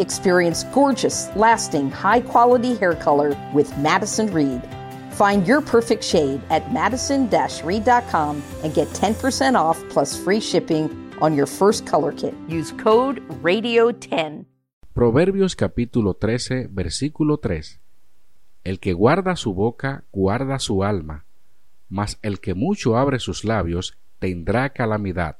Experience gorgeous, lasting, high quality hair color with Madison Reed. Find your perfect shade at madison reed.com and get 10% off plus free shipping on your first color kit. Use code RADIO10. Proverbios capítulo 13, versículo 3. El que guarda su boca, guarda su alma, mas el que mucho abre sus labios, tendrá calamidad.